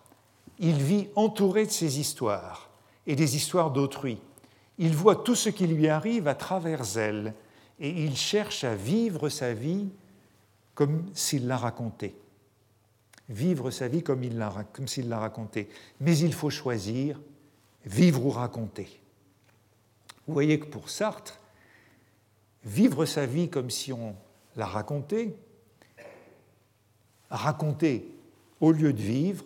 il vit entouré de ses histoires et des histoires d'autrui. Il voit tout ce qui lui arrive à travers elles et il cherche à vivre sa vie comme s'il l'a racontée. Vivre sa vie comme, s'il l'a racontée. Mais il faut choisir vivre ou raconter. Vous voyez que pour Sartre, vivre sa vie comme si on l'a racontée, raconter au lieu de vivre,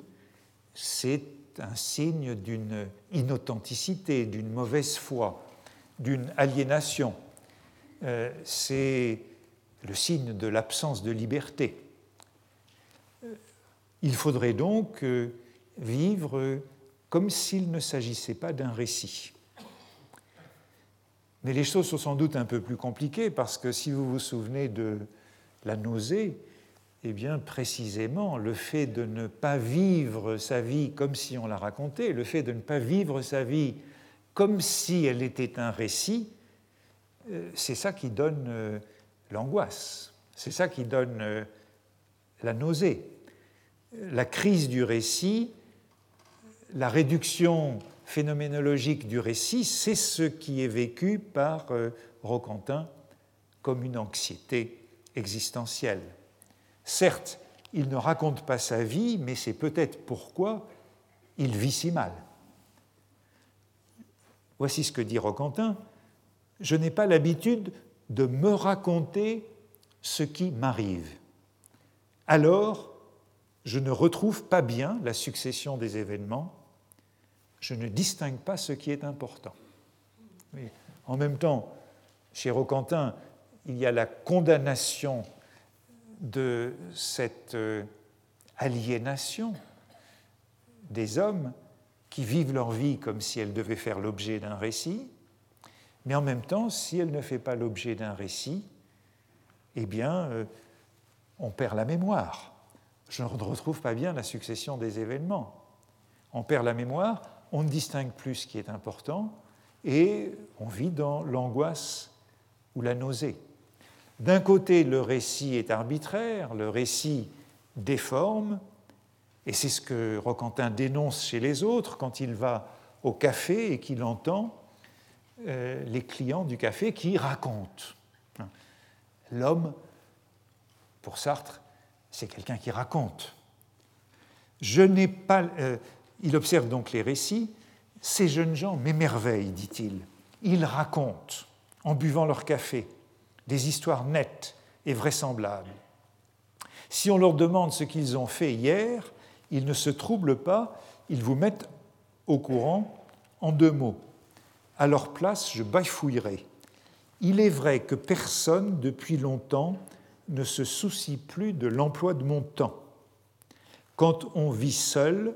c'est un signe d'une inauthenticité, d'une mauvaise foi, d'une aliénation. Euh, c'est le signe de l'absence de liberté. Il faudrait donc euh, vivre comme s'il ne s'agissait pas d'un récit. Mais les choses sont sans doute un peu plus compliquées parce que si vous vous souvenez de la nausée, Eh bien, précisément, le fait de ne pas vivre sa vie comme si on la racontait, le fait de ne pas vivre sa vie comme si elle était un récit, euh, c'est ça qui donne euh, l'angoisse, c'est ça qui donne euh, la nausée. La crise du récit, la réduction phénoménologique du récit, c'est ce qui est vécu par Roquentin comme une anxiété existentielle. Certes, il ne raconte pas sa vie, mais c'est peut-être pourquoi il vit si mal. Voici ce que dit Roquentin. Je n'ai pas l'habitude de me raconter ce qui m'arrive. Alors, je ne retrouve pas bien la succession des événements, je ne distingue pas ce qui est important. En même temps, chez Roquentin, il y a la condamnation de cette euh, aliénation des hommes qui vivent leur vie comme si elle devait faire l'objet d'un récit, mais en même temps, si elle ne fait pas l'objet d'un récit, eh bien, euh, on perd la mémoire. Je ne retrouve pas bien la succession des événements. On perd la mémoire, on ne distingue plus ce qui est important, et on vit dans l'angoisse ou la nausée. D'un côté, le récit est arbitraire, le récit déforme, et c'est ce que Roquentin dénonce chez les autres quand il va au café et qu'il entend euh, les clients du café qui racontent. L'homme, pour Sartre, c'est quelqu'un qui raconte. Je n'ai pas. Euh, il observe donc les récits. Ces jeunes gens m'émerveillent, dit-il. Ils racontent, en buvant leur café, des histoires nettes et vraisemblables. Si on leur demande ce qu'ils ont fait hier, ils ne se troublent pas, ils vous mettent au courant en deux mots. À leur place, je bafouillerai. Il est vrai que personne, depuis longtemps, ne se soucie plus de l'emploi de mon temps. Quand on vit seul,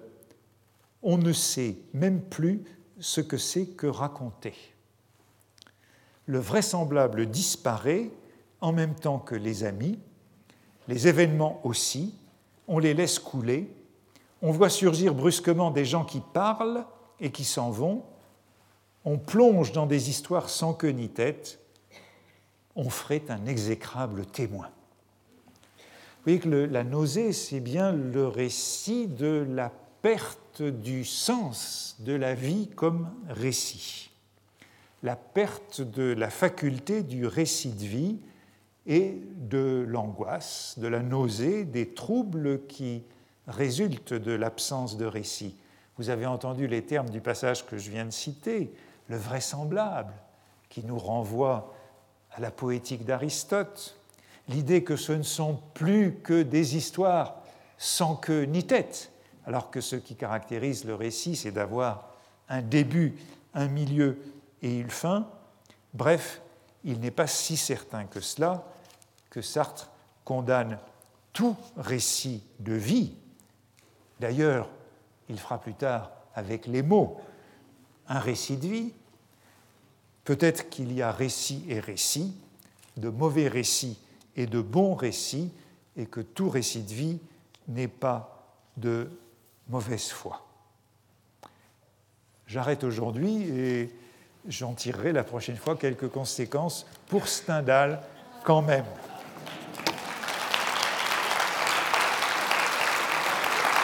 on ne sait même plus ce que c'est que raconter. Le vraisemblable disparaît en même temps que les amis, les événements aussi, on les laisse couler on voit surgir brusquement des gens qui parlent et qui s'en vont, on plonge dans des histoires sans queue ni tête, on ferait un exécrable témoin. Vous voyez que la nausée, c'est bien le récit de la perte du sens de la vie comme récit, la perte de la faculté du récit de vie et de l'angoisse, de la nausée, des troubles qui résulte de l'absence de récit. Vous avez entendu les termes du passage que je viens de citer, le vraisemblable, qui nous renvoie à la poétique d'Aristote, l'idée que ce ne sont plus que des histoires sans queue ni tête, alors que ce qui caractérise le récit, c'est d'avoir un début, un milieu et une fin. Bref, il n'est pas si certain que cela que Sartre condamne tout récit de vie D'ailleurs, il fera plus tard avec les mots un récit de vie. Peut-être qu'il y a récit et récit, de mauvais récits et de bons récits, et que tout récit de vie n'est pas de mauvaise foi. J'arrête aujourd'hui et j'en tirerai la prochaine fois quelques conséquences pour Stendhal quand même.